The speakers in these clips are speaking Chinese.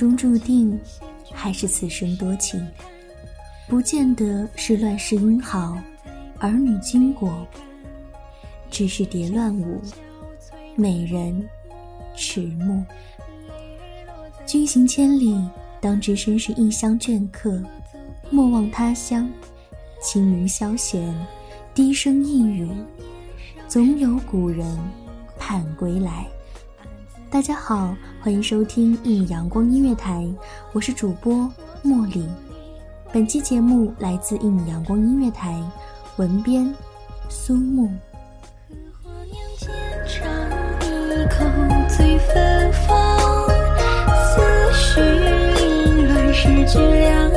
中注定，还是此生多情？不见得是乱世英豪，儿女经过，只是蝶乱舞，美人迟暮。君行千里，当知身是异乡倦客。莫忘他乡，清明消闲，低声一语，总有古人盼归来。大家好，欢迎收听一米阳光音乐台，我是主播茉莉。本期节目来自一米阳光音乐台，文编苏木。思绪凌乱，诗句两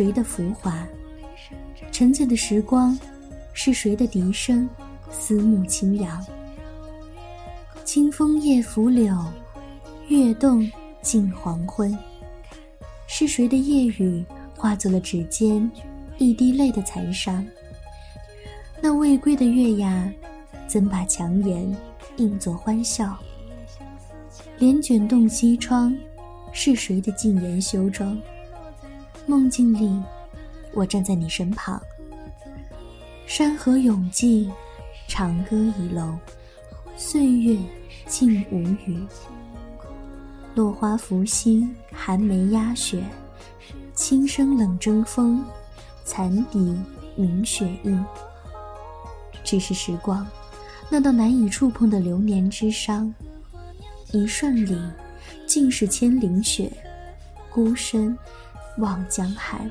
谁的浮华？沉醉的时光，是谁的笛声？思慕清扬。清风夜拂柳，月动近黄昏。是谁的夜雨化作了指尖一滴泪的残伤？那未归的月牙，怎把强颜映作欢笑？帘卷动西窗，是谁的禁言修妆？梦境里，我站在你身旁。山河永寂，长歌已楼，岁月静无语。落花拂心，寒梅压雪，轻声冷征风，残笛鸣雪印。只是时光，那道难以触碰的流年之伤，一瞬里，尽是千灵雪，孤身望江寒。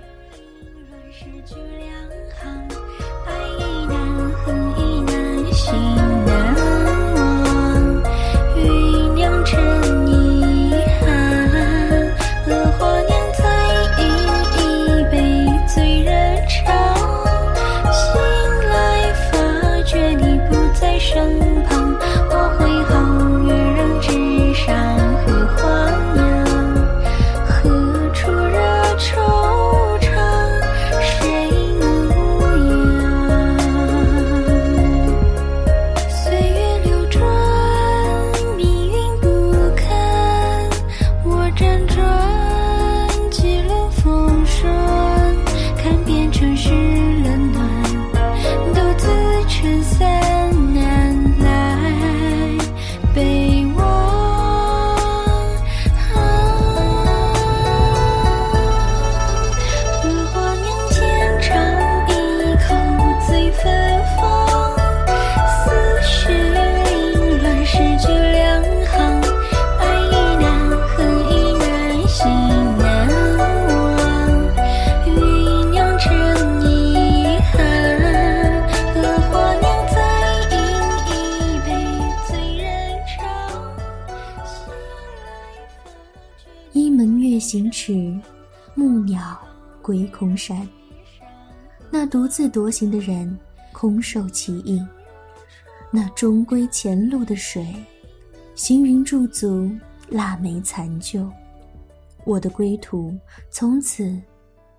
伊门月行迟，木鸟归空山。那独自独行的人，空受其应；那终归前路的水，行云驻足，腊梅残旧。我的归途，从此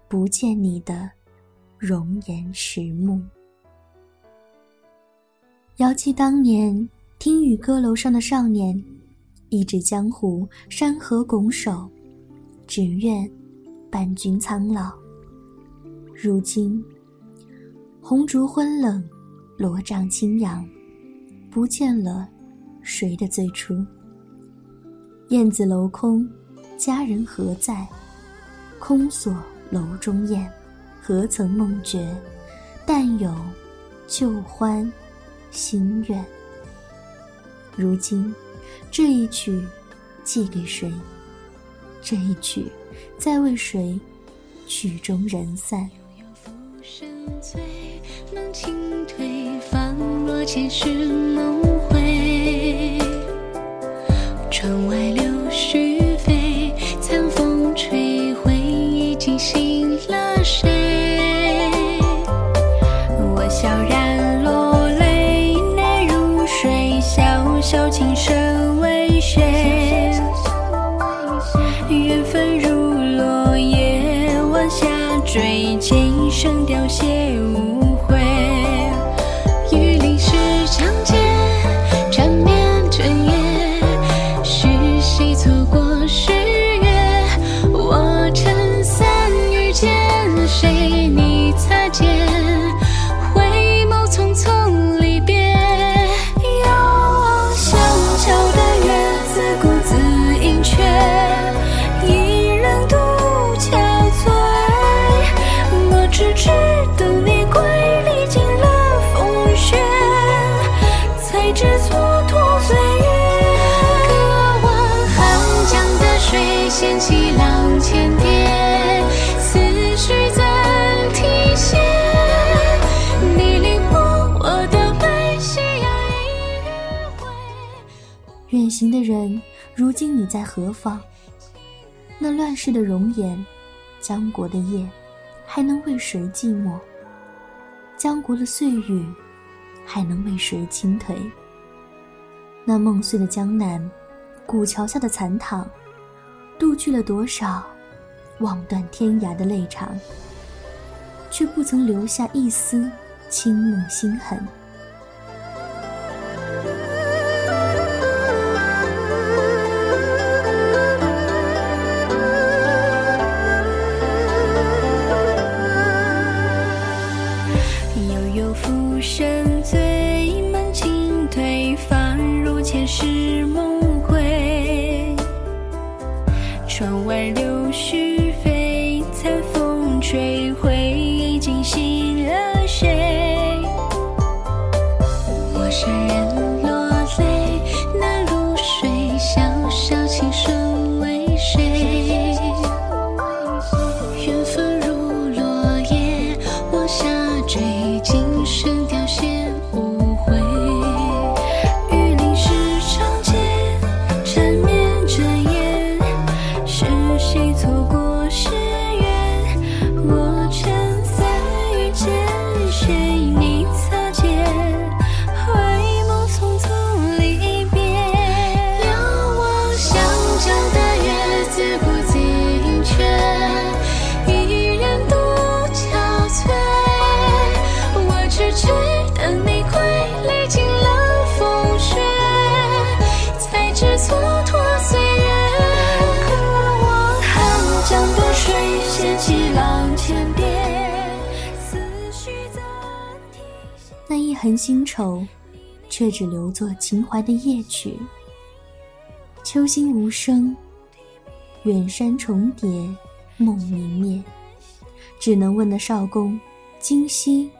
不见你的容颜迟暮。遥记当年听雨歌楼上的少年，一指江湖，山河拱手。只愿伴君苍老。如今红烛昏冷，罗帐轻扬，不见了谁的最初。燕子楼空，佳人何在？空锁楼中燕，何曾梦觉？但有旧欢新怨。如今这一曲，寄给谁？这一曲，再为谁？曲终人散。悠悠浮生醉，梦轻退，仿若前世梦回。窗外流也无悔。远行的人，如今你在何方？那乱世的容颜，江国的夜，还能为谁寂寞？江国的岁月，还能为谁倾颓？那梦碎的江南，古桥下的残躺，度去了多少望断天涯的泪长，却不曾留下一丝清梦心痕。窗外柳絮飞，残风吹掀起浪千，思绪。那一痕星愁，却只留作情怀的夜曲。秋心无声，远山重叠，梦明灭。只能问那少公，今夕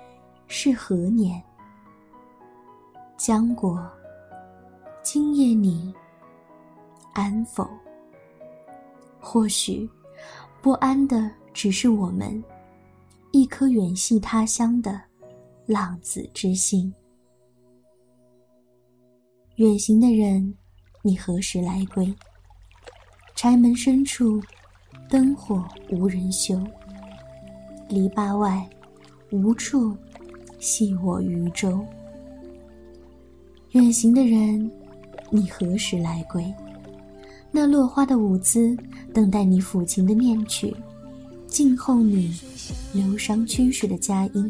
是何年？江国，今夜你安否？或许。不安的只是我们一颗远系他乡的浪子之心。远行的人，你何时来归？柴门深处，灯火无人修。篱笆外，无处系我渔舟。远行的人，你何时来归？那落花的舞姿，等待你抚琴的念曲，静候你流觞曲水的佳音。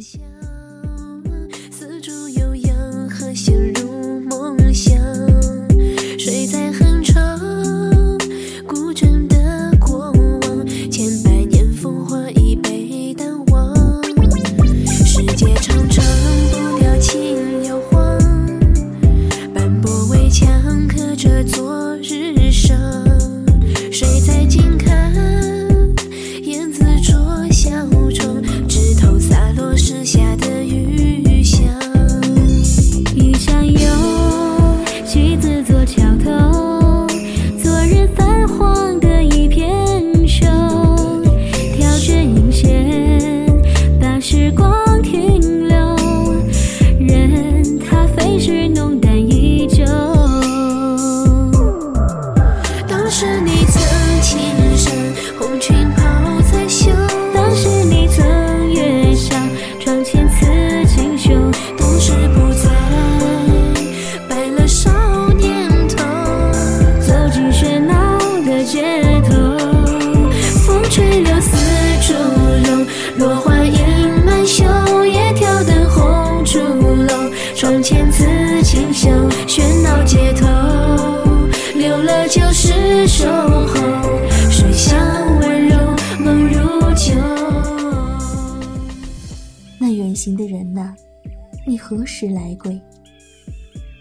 何时来归？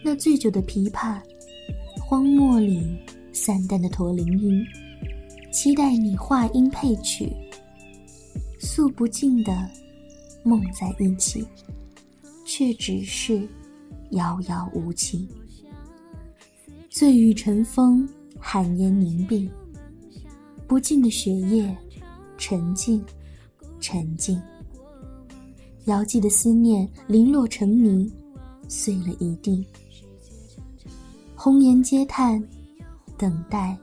那醉酒的琵琶，荒漠里散淡的驼铃音，期待你话音配曲，诉不尽的梦在一起，却只是遥遥无期。醉雨晨风，寒烟凝碧，不尽的雪夜，沉静，沉静。遥寄的思念零落成泥，碎了一地。红颜嗟叹，等待，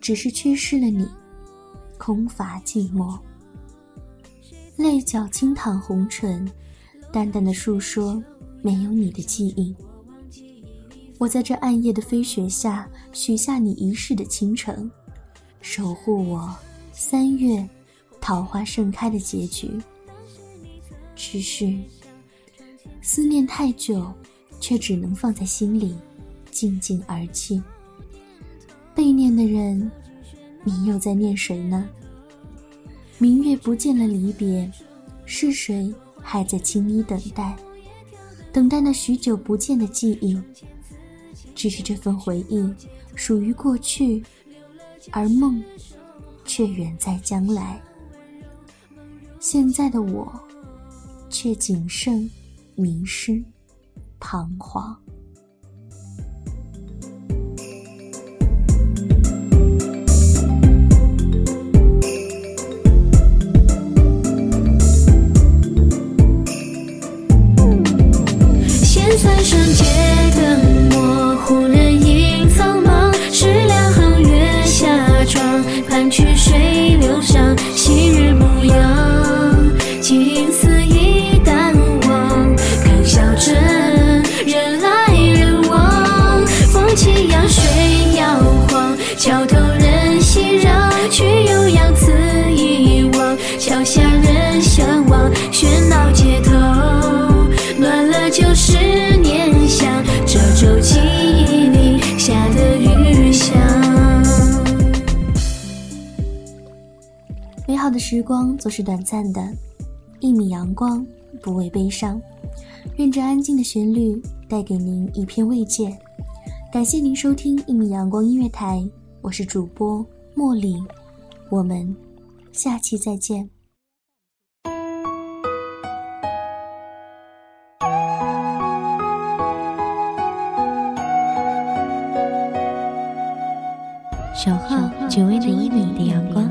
只是缺失了你，空乏寂寞。泪角轻淌红唇，淡淡的诉说没有你的记忆。我在这暗夜的飞雪下，许下你一世的倾城，守护我三月桃花盛开的结局。只是思念太久，却只能放在心里，静静而泣。被念的人，你又在念谁呢？明月不见了离别，是谁还在轻衣等待？等待那许久不见的记忆。只是这份回忆属于过去，而梦却远在将来。现在的我。却仅剩迷失、彷徨。时光总是短暂的，一米阳光，不畏悲伤。愿这安静的旋律带给您一片慰藉。感谢您收听一米阳光音乐台，我是主播茉莉，我们下期再见。守候只为那一米的阳光，